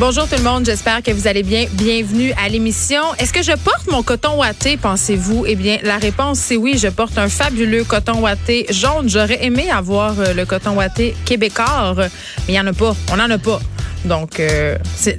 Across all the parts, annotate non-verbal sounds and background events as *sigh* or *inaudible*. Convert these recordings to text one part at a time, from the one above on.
Bonjour tout le monde, j'espère que vous allez bien. Bienvenue à l'émission. Est-ce que je porte mon coton ouaté, pensez-vous? Eh bien, la réponse c'est oui, je porte un fabuleux coton ouaté jaune. J'aurais aimé avoir euh, le coton ouaté québécois, mais il n'y en a pas. On n'en a pas. Donc, euh, c'est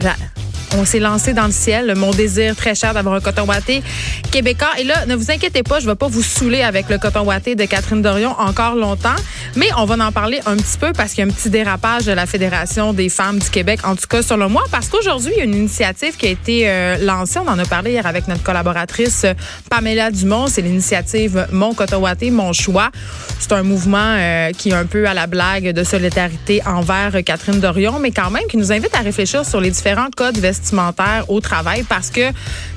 on s'est lancé dans le ciel. Mon désir très cher d'avoir un coton ouaté québécois. Et là, ne vous inquiétez pas, je ne vais pas vous saouler avec le coton ouaté de Catherine Dorion encore longtemps. Mais on va en parler un petit peu parce qu'il y a un petit dérapage de la Fédération des femmes du Québec, en tout cas selon moi, parce qu'aujourd'hui, il y a une initiative qui a été euh, lancée. On en a parlé hier avec notre collaboratrice euh, Pamela Dumont. C'est l'initiative Mon coton ouaté, mon choix. C'est un mouvement euh, qui est un peu à la blague de solidarité envers Catherine Dorion, mais quand même qui nous invite à réfléchir sur les différents codes vestimentaires vestimentaire au travail parce que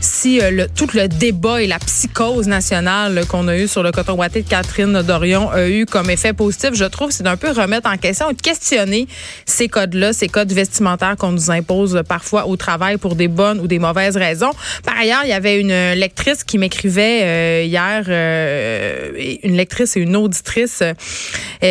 si euh, le, tout le débat et la psychose nationale qu'on a eu sur le coton ouaté de Catherine Dorion a eu comme effet positif, je trouve, c'est d'un peu remettre en question et de questionner ces codes-là, ces codes vestimentaires qu'on nous impose parfois au travail pour des bonnes ou des mauvaises raisons. Par ailleurs, il y avait une lectrice qui m'écrivait euh, hier, euh, une lectrice et une auditrice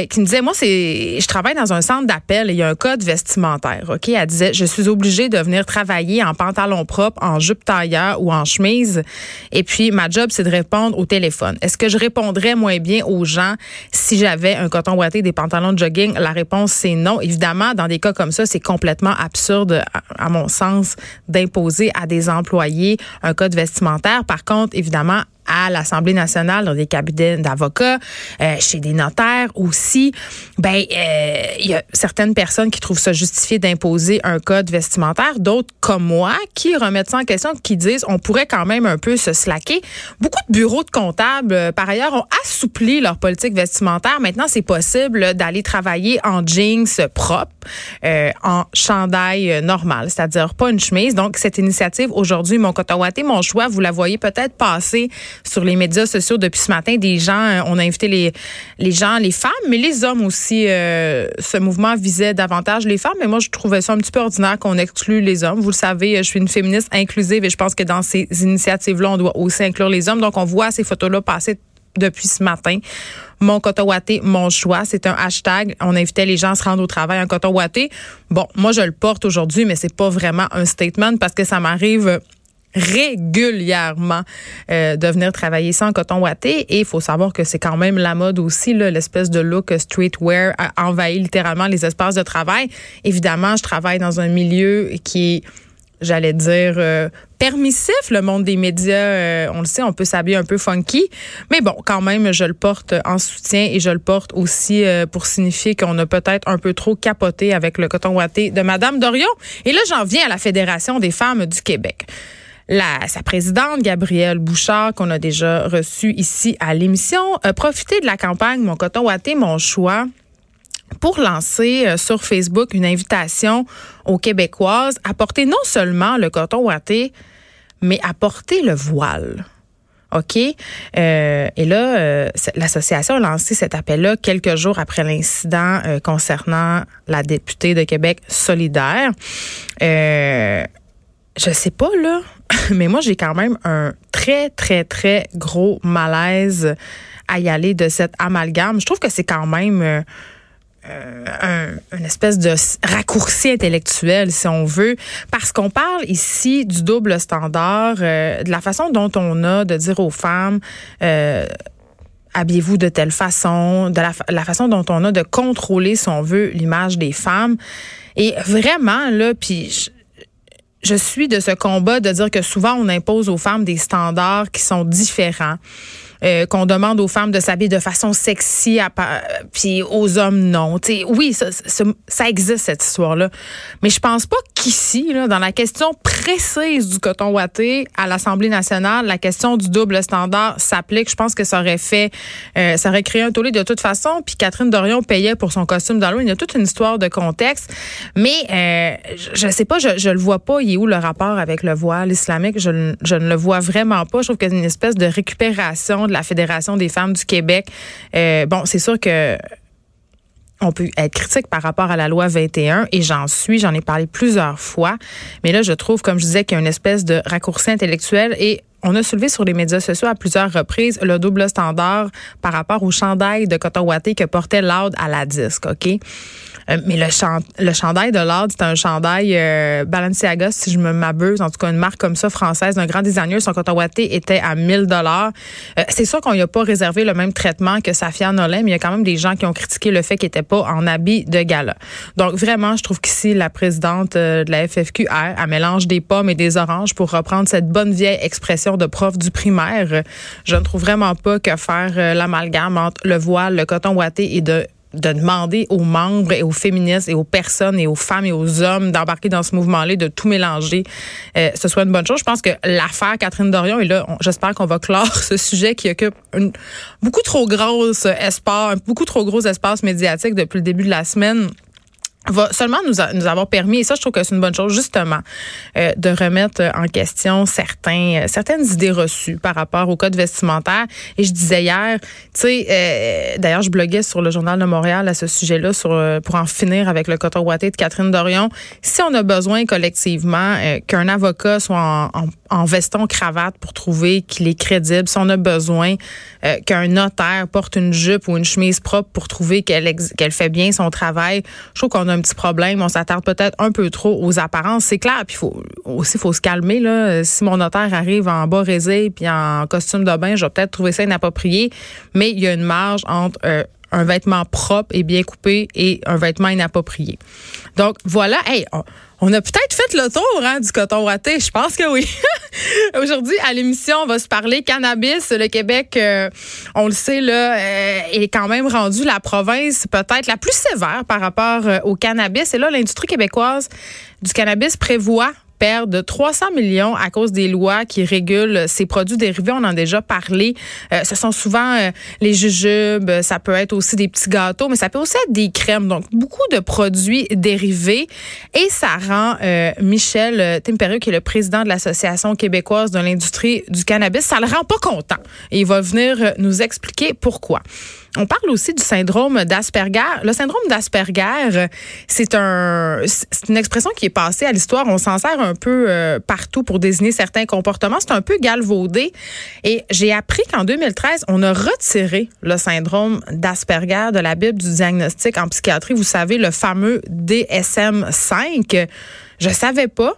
qui me disait, moi, c'est, je travaille dans un centre d'appel et il y a un code vestimentaire. Elle disait, je suis obligée de venir travailler en pantalon propre, en jupe tailleur ou en chemise. Et puis, ma job, c'est de répondre au téléphone. Est-ce que je répondrais moins bien aux gens si j'avais un coton ouaté, des pantalons de jogging? La réponse, c'est non. Évidemment, dans des cas comme ça, c'est complètement absurde, à mon sens, d'imposer à des employés un code vestimentaire. Par contre, évidemment, à l'Assemblée nationale, dans des cabinets d'avocats, euh, chez des notaires aussi, ben euh, il y a certaines personnes qui trouvent ça justifié d'imposer un code vestimentaire, d'autres comme moi qui remettent ça en question, qui disent on pourrait quand même un peu se slacker. Beaucoup de bureaux de comptables, euh, par ailleurs, ont assoupli leur politique vestimentaire. Maintenant, c'est possible d'aller travailler en jeans propres, en chandail normal, c'est-à-dire pas une chemise. Donc cette initiative aujourd'hui, mon coton mon choix, vous la voyez peut-être passer sur les médias sociaux depuis ce matin. Des gens, euh, on a invité les, les gens, les femmes, mais les hommes aussi. Euh, ce mouvement visait davantage les femmes, mais moi, je trouvais ça un petit peu ordinaire qu'on exclue les hommes. Vous le savez, je suis une féministe inclusive et je pense que dans ces initiatives-là, on doit aussi inclure les hommes. Donc, on voit ces photos-là passer depuis ce matin. Mon coton mon choix. C'est un hashtag. On invitait les gens à se rendre au travail en coton. Bon, moi, je le porte aujourd'hui, mais c'est pas vraiment un statement parce que ça m'arrive régulièrement euh, de venir travailler sans coton ouaté. Et il faut savoir que c'est quand même la mode aussi, l'espèce de look streetwear a envahi littéralement les espaces de travail. Évidemment, je travaille dans un milieu qui est j'allais dire euh, permissif le monde des médias euh, on le sait on peut s'habiller un peu funky mais bon quand même je le porte en soutien et je le porte aussi pour signifier qu'on a peut-être un peu trop capoté avec le coton ouaté de madame Dorion et là j'en viens à la Fédération des femmes du Québec la, sa présidente, Gabrielle Bouchard, qu'on a déjà reçue ici à l'émission, a profité de la campagne Mon coton ouaté, mon choix pour lancer euh, sur Facebook une invitation aux Québécoises à porter non seulement le coton ouaté, mais à porter le voile. OK? Euh, et là, euh, l'association a lancé cet appel-là quelques jours après l'incident concernant la députée de Québec solidaire. Euh, je sais pas, là, *laughs* mais moi, j'ai quand même un très, très, très gros malaise à y aller de cet amalgame. Je trouve que c'est quand même euh, euh, un, une espèce de raccourci intellectuel, si on veut, parce qu'on parle ici du double standard, euh, de la façon dont on a de dire aux femmes habillez-vous de telle façon, de la, la, façon dont on a de contrôler, si on veut, l'image des femmes. Et vraiment, là, puis je suis de ce combat de dire que souvent on impose aux femmes des standards qui sont différents. Euh, qu'on demande aux femmes de s'habiller de façon sexy, à, puis aux hommes non. T'sais, oui, ça, ça, ça, existe cette histoire-là, mais je pense pas qu'ici, là, dans la question précise du coton ouaté à l'Assemblée nationale, la question du double standard s'applique. Je pense que ça aurait fait, euh, ça aurait créé un tollé de toute façon. Puis Catherine Dorion payait pour son costume d'Halloween. Il y a toute une histoire de contexte, mais euh, je, sais pas, je, je le vois pas. Il est où le rapport avec le voile islamique? Je, je ne le vois vraiment pas. Je trouve qu'il y a une espèce de récupération la Fédération des femmes du Québec. Euh, bon, c'est sûr que on peut être critique par rapport à la loi 21 et j'en suis, j'en ai parlé plusieurs fois. Mais là, je trouve, comme je disais, qu'il y a une espèce de raccourci intellectuel et on a soulevé sur les médias sociaux à plusieurs reprises le double standard par rapport au chandail de coton que portait Loud à la disque, OK? Euh, mais le, le chandail de Loud, c'est un chandail euh, Balenciaga, si je me m'abuse, en tout cas une marque comme ça française d'un grand designer. Son coton était à 1000 dollars. Euh, c'est sûr qu'on n'y a pas réservé le même traitement que Safia Nolin, mais il y a quand même des gens qui ont critiqué le fait qu'il n'était pas en habit de gala. Donc vraiment, je trouve qu'ici, la présidente de la FFQ, elle, mélange des pommes et des oranges pour reprendre cette bonne vieille expression de prof du primaire. Je ne trouve vraiment pas que faire l'amalgame entre le voile, le coton ouaté et de de demander aux membres et aux féministes et aux personnes et aux femmes et aux hommes d'embarquer dans ce mouvement-là, de tout mélanger, euh, ce soit une bonne chose. Je pense que l'affaire Catherine Dorion, et là, j'espère qu'on va clore *laughs* ce sujet qui occupe une beaucoup trop grosse espace, beaucoup trop gros espace médiatique depuis le début de la semaine va seulement nous, nous avoir permis, et ça je trouve que c'est une bonne chose justement, euh, de remettre en question certains, euh, certaines idées reçues par rapport au code vestimentaire. Et je disais hier, tu sais, euh, d'ailleurs je bloguais sur le journal de Montréal à ce sujet-là sur pour en finir avec le coton ouaté de Catherine Dorion. Si on a besoin collectivement qu'un avocat soit en, en, en, veston cravate pour trouver qu'il est crédible, si on a besoin qu'un notaire porte une jupe ou une chemise propre pour trouver qu'elle qu'elle fait bien son travail, je trouve qu'on a un petit problème. On s'attarde peut-être un peu trop aux apparences. C'est clair. Puis faut aussi faut se calmer là. Si mon notaire arrive en bas résé puis en costume de bain, je vais peut-être trouver ça inapproprié. Mais il y a une marge entre euh, un vêtement propre et bien coupé et un vêtement inapproprié. Donc voilà, hey, on, a peut-être fait le tour hein, du coton ouaté, je pense que oui. *laughs* Aujourd'hui à l'émission, on va se parler cannabis. Le Québec, euh, on le sait euh, est quand même rendu la province peut-être la plus sévère par rapport euh, au cannabis. Et là, l'industrie québécoise du cannabis prévoit de 300 millions à cause des lois qui régulent ces produits dérivés. On en a déjà parlé. Euh, ce sont souvent euh, les jujubes, ça peut être aussi des petits gâteaux, mais ça peut aussi être des crèmes. Donc, beaucoup de produits dérivés. Et ça rend euh, Michel Tempéreux, qui est le président de l'Association québécoise de l'industrie du cannabis, ça le rend pas content. Et il va venir nous expliquer pourquoi. On parle aussi du syndrome d'Asperger. Le syndrome d'Asperger, c'est un, c'est une expression qui est passée à l'histoire. On s'en sert un peu euh, partout pour désigner certains comportements. C'est un peu galvaudé. Et j'ai appris qu'en 2013, on a retiré le syndrome d'Asperger de la Bible du diagnostic en psychiatrie. Vous savez, le fameux DSM-5. Je savais pas.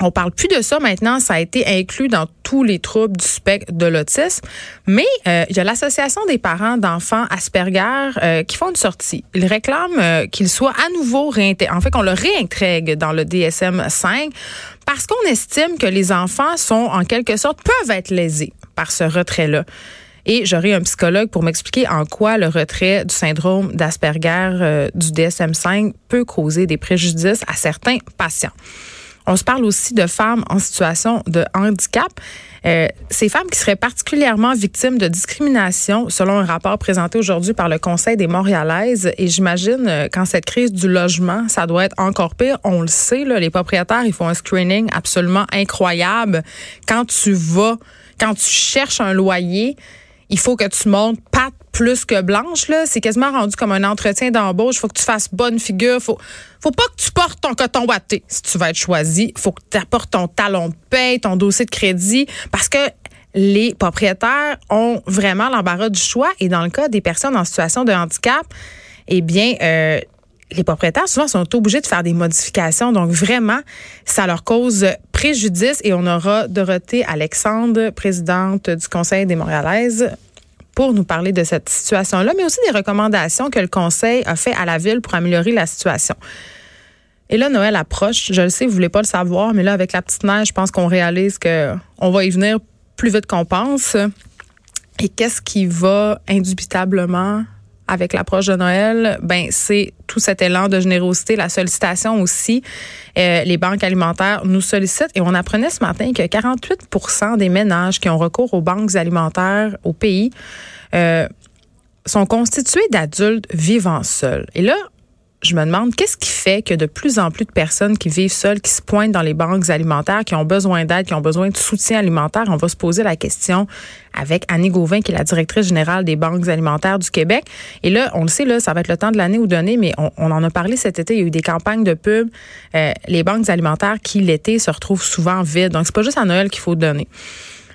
On parle plus de ça maintenant. Ça a été inclus dans tous les troubles du spectre de l'autisme. Mais euh, il y a l'Association des parents d'enfants Asperger euh, qui font une sortie. Ils réclament euh, qu'il soit à nouveau réintégré. En fait, qu'on le réintègre dans le DSM-5 parce qu'on estime que les enfants sont, en quelque sorte, peuvent être lésés par ce retrait-là. Et j'aurai un psychologue pour m'expliquer en quoi le retrait du syndrome d'Asperger du DSM-5 peut causer des préjudices à certains patients. On se parle aussi de femmes en situation de handicap. Euh, ces femmes qui seraient particulièrement victimes de discrimination, selon un rapport présenté aujourd'hui par le Conseil des Montréalaises. Et j'imagine euh, quand cette crise du logement, ça doit être encore pire. On le sait, là, les propriétaires, ils font un screening absolument incroyable. Quand tu vas, quand tu cherches un loyer, il faut que tu montes patte plus que blanche là, c'est quasiment rendu comme un entretien d'embauche, il faut que tu fasses bonne figure, faut faut pas que tu portes ton coton watté si tu vas être choisi, faut que tu apportes ton talon de paie, ton dossier de crédit parce que les propriétaires ont vraiment l'embarras du choix. Et dans le cas des personnes en situation de handicap, eh bien euh, les propriétaires souvent sont obligés de faire des modifications. Donc vraiment, ça leur cause préjudice. Et on aura Dorothée Alexandre, présidente du Conseil des Montréalaises, pour nous parler de cette situation-là, mais aussi des recommandations que le Conseil a fait à la Ville pour améliorer la situation. Et là, Noël approche. Je le sais, vous voulez pas le savoir, mais là, avec la petite neige, je pense qu'on réalise que on va y venir plus vite qu'on pense. Et qu'est-ce qui va indubitablement avec l'approche de Noël, ben c'est tout cet élan de générosité, la sollicitation aussi. Euh, les banques alimentaires nous sollicitent et on apprenait ce matin que 48% des ménages qui ont recours aux banques alimentaires au pays euh, sont constitués d'adultes vivant seuls. Et là, je me demande qu'est-ce qui fait que de plus en plus de personnes qui vivent seules, qui se pointent dans les banques alimentaires, qui ont besoin d'aide, qui ont besoin de soutien alimentaire? On va se poser la question avec Annie Gauvin, qui est la directrice générale des banques alimentaires du Québec. Et là, on le sait, là, ça va être le temps de l'année ou donner, mais on, en a parlé cet été. Il y a eu des campagnes de pub. Euh, les banques alimentaires qui, l'été, se retrouvent souvent vides. Donc, c'est pas juste à Noël qu'il faut donner.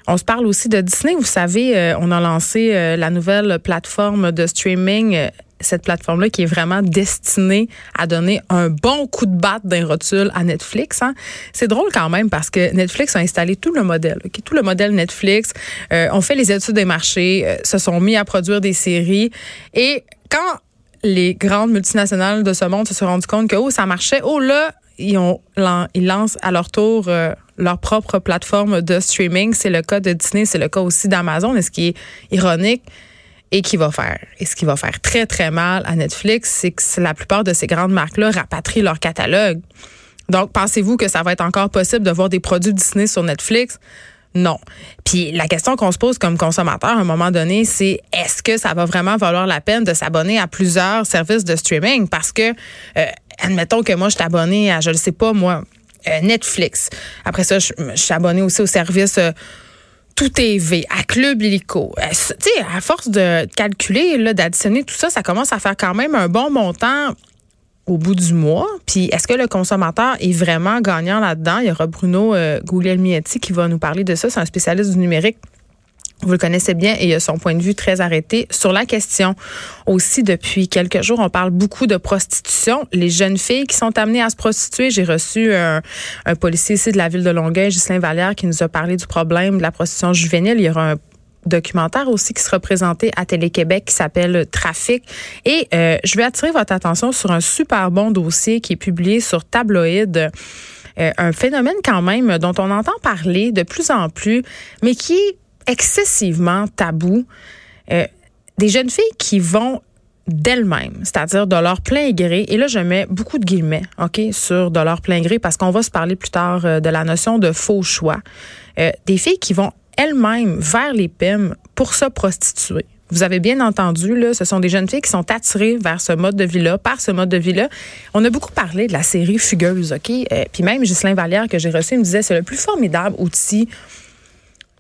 On se parle aussi de Disney. Vous savez, euh, on a lancé euh, la nouvelle plateforme de streaming. Euh, cette plateforme-là qui est vraiment destinée à donner un bon coup de batte d'un rotule à Netflix. Hein. C'est drôle quand même parce que Netflix a installé tout le modèle, tout le modèle Netflix. on fait les études des marchés, se sont mis à produire des séries. Et quand les grandes multinationales de ce monde se sont rendues compte que oh, ça marchait, oh là, ils, ont, ils lancent à leur tour leur propre plateforme de streaming. C'est le cas de Disney, c'est le cas aussi d'Amazon. Et ce qui est ironique? Et qui va faire, et ce qui va faire très, très mal à Netflix, c'est que la plupart de ces grandes marques-là rapatrient leur catalogue. Donc, pensez-vous que ça va être encore possible de voir des produits Disney sur Netflix? Non. Puis la question qu'on se pose comme consommateur à un moment donné, c'est est-ce que ça va vraiment valoir la peine de s'abonner à plusieurs services de streaming? Parce que, euh, admettons que moi, je suis abonné à, je ne sais pas, moi, euh, Netflix. Après ça, je, suis abonnée aussi au service euh, Tout TV, à Club Illico. Euh, tu sais, à force de calculer, d'additionner tout ça, ça commence à faire quand même un bon montant au bout du mois. Puis est-ce que le consommateur est vraiment gagnant là-dedans? Il y aura Bruno euh, Guglielmietti qui va nous parler de ça. C'est un spécialiste du numérique. Vous le connaissez bien et il a son point de vue très arrêté sur la question. Aussi, depuis quelques jours, on parle beaucoup de prostitution. Les jeunes filles qui sont amenées à se prostituer. J'ai reçu un, policier ici de la ville de Longueuil, Ghislain Vallière, qui nous a parlé du problème de la prostitution juvénile. Il y aura un documentaire aussi qui sera présenté à Télé-Québec qui s'appelle Trafic. Et euh, je vais attirer votre attention sur un super bon dossier qui est publié sur Tabloïd. Euh, un phénomène quand même dont on entend parler de plus en plus, mais qui excessivement tabou. Euh, des jeunes filles qui vont d'elles-mêmes, c'est-à-dire de leur plein gré. Et là, je mets beaucoup de guillemets, OK, sur de leur plein gré parce qu'on va se parler plus tard euh, de la notion de faux choix. Euh, des filles qui vont elles-mêmes vers les PIM pour se prostituer. Vous avez bien entendu, là, ce sont des jeunes filles qui sont attirées vers ce mode de vie-là, par ce mode de vie-là. On a beaucoup parlé de la série Fugueuse, OK? puis même Ghislain Vallière, que j'ai reçu, me disait c'est le plus formidable outil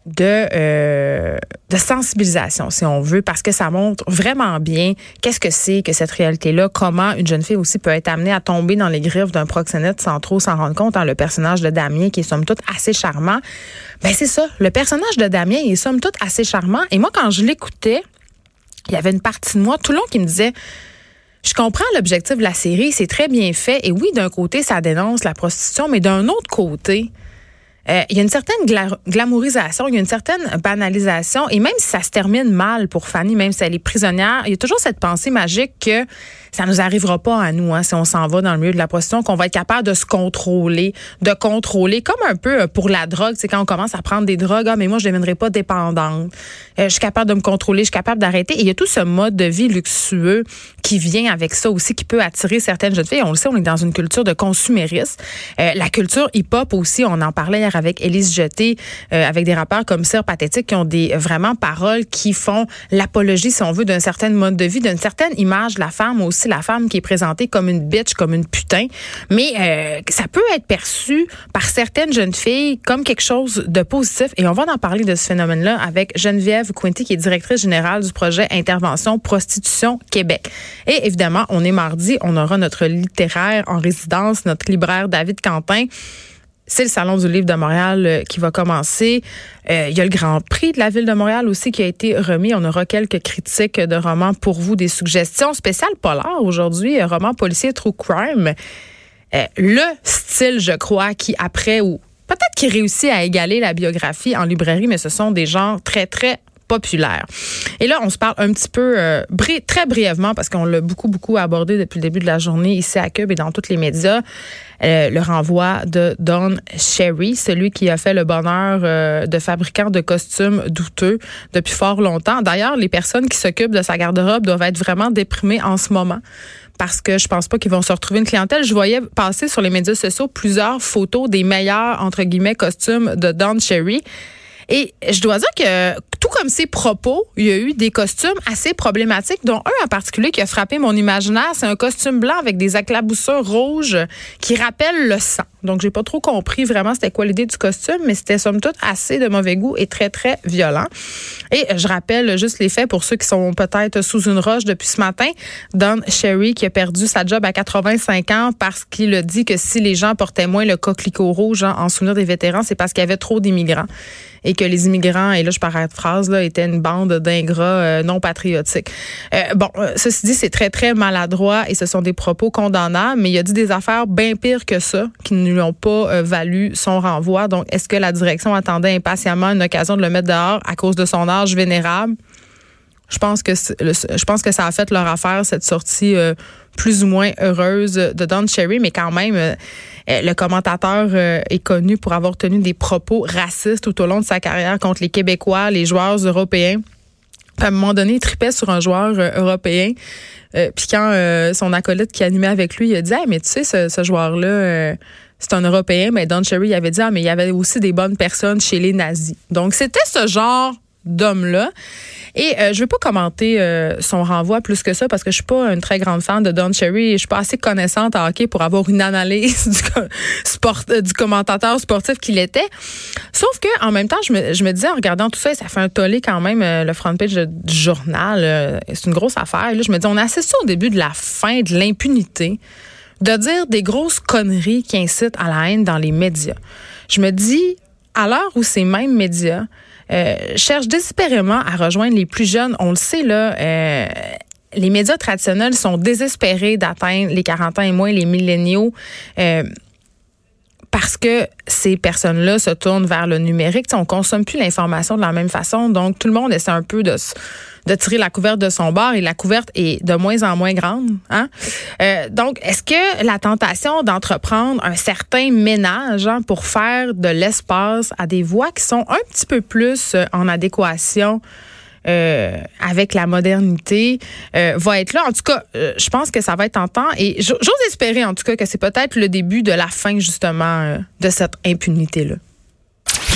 de, euh, de sensibilisation, si on veut, parce que ça montre vraiment bien qu'est-ce que c'est que cette réalité-là, comment une jeune fille aussi peut être amenée à tomber dans les griffes d'un proxénète sans trop s'en rendre compte. Hein, le personnage de Damien, qui est somme toute assez charmant, ben c'est ça. Le personnage de Damien est somme toute assez charmant. Et moi, quand je l'écoutais, il y avait une partie de moi tout le long qui me disait je comprends l'objectif de la série, c'est très bien fait. Et oui, d'un côté, ça dénonce la prostitution, mais d'un autre côté, euh, il y a une certaine glamourisation, il y a une certaine banalisation, et même si ça se termine mal pour Fanny, même si elle est prisonnière, il y a toujours cette pensée magique que ça nous arrivera pas à nous hein, si on s'en va dans le milieu de la prostitution, qu'on va être capable de se contrôler, de contrôler, comme un peu euh, pour la drogue, c'est quand on commence à prendre des drogues, ah mais moi je deviendrai pas dépendante, euh, je suis capable de me contrôler, je suis capable d'arrêter. Et il y a tout ce mode de vie luxueux qui vient avec ça aussi, qui peut attirer certaines jeunes filles. On le sait, on est dans une culture de consumérisme. La culture hip-hop aussi, on en parlait hier avec Élise Jeté, avec des rappeurs comme Sir Pathétique qui ont des vraiment paroles qui font l'apologie, si on veut, d'un certain mode de vie, d'une certaine image de la femme aussi la femme qui est présentée comme une bitch, comme une putain, mais euh, ça peut être perçu par certaines jeunes filles comme quelque chose de positif. Et on va en parler de ce phénomène-là avec Geneviève Quinty, qui est directrice générale du projet Intervention Prostitution Québec. Et évidemment, on est mardi, on aura notre littéraire en résidence, notre libraire David Quentin c'est le Salon du livre de Montréal euh, qui va commencer. Euh, il y a le Grand Prix de la ville de Montréal aussi qui a été remis. On aura quelques critiques de romans pour vous, des suggestions spéciales polar aujourd'hui, roman policier true crime. Euh, le style, je crois, qui après ou peut-être qui réussit à égaler la biographie en librairie, mais ce sont des genres très très populaire. Et là, on se parle un petit peu, euh, très brièvement, parce qu'on l'a beaucoup, beaucoup abordé depuis le début de la journée ici à Cube et dans tous les médias, euh, le renvoi de Don Sherry, celui qui a fait le bonheur euh, de fabricants de costumes douteux depuis fort longtemps. D'ailleurs, les personnes qui s'occupent de sa garde-robe doivent être vraiment déprimées en ce moment parce que je pense pas qu'ils vont se retrouver une clientèle. Je voyais passer sur les médias sociaux plusieurs photos des meilleurs, entre guillemets, costumes de Don Cherry. Et je dois dire que tout comme ses propos, il y a eu des costumes assez problématiques, dont un en particulier qui a frappé mon imaginaire. C'est un costume blanc avec des éclaboussures rouges qui rappellent le sang. Donc, j'ai pas trop compris vraiment c'était quoi l'idée du costume, mais c'était somme toute assez de mauvais goût et très, très violent. Et je rappelle juste les faits pour ceux qui sont peut-être sous une roche depuis ce matin. Don Sherry qui a perdu sa job à 85 ans parce qu'il a dit que si les gens portaient moins le coquelicot rouge hein, en souvenir des vétérans, c'est parce qu'il y avait trop d'immigrants et que les immigrants, et là je parle de phrase, là, étaient une bande d'ingrats euh, non patriotiques. Euh, bon, euh, ceci dit, c'est très, très maladroit et ce sont des propos condamnables, mais il a dit des affaires bien pires que ça qui ne lui ont pas valu son renvoi. Donc, est-ce que la direction attendait impatiemment une occasion de le mettre dehors à cause de son âge vénérable? Je pense que je pense que ça a fait leur affaire cette sortie plus ou moins heureuse de Don Cherry, mais quand même euh, le commentateur euh, est connu pour avoir tenu des propos racistes tout au long de sa carrière contre les Québécois, les joueurs européens. à un moment donné, il tripait sur un joueur euh, européen. Puis quand son acolyte qui animait avec lui, il a dit mais tu sais, ce, joueur-là, c'est un Européen. Mais Don Cherry avait dit ah, mais il y avait aussi des bonnes personnes chez les nazis. Donc, c'était ce genre d'homme-là. Et euh, je veux pas commenter euh, son renvoi plus que ça parce que je suis pas une très grande fan de Don Cherry et je suis pas assez connaissante en hockey pour avoir une analyse *laughs* euh, du commentateur sportif qu'il était. Sauf que en même temps, je me, disais en regardant tout ça, ça fait un tollé quand même le front page du journal. c'est une grosse affaire. là, je me dis, on a assisté au début de la fin de l'impunité de dire des grosses conneries qui incitent à la haine dans les médias. Je me dis, à l'heure où ces mêmes médias euh, cherchent désespérément à rejoindre les plus jeunes. On le sait, là, euh, les médias traditionnels sont désespérés d'atteindre les 40 ans et moins, les milléniaux. Euh, parce que ces personnes-là se tournent vers le numérique. on consomme plus l'information de la même façon. Donc, tout le monde essaie un peu de, de tirer la couverte de son bord et la couverte est de moins en moins grande. Hein? Euh, donc, est-ce que la tentation d'entreprendre un certain ménage hein, pour faire de l'espace à des voix qui sont un petit peu plus euh, en adéquation euh, avec la modernité euh, va être là. En tout cas, euh, je pense que ça va être tentant et j'ose espérer en tout cas que c'est peut-être le début de la fin justement de cette impunité-là.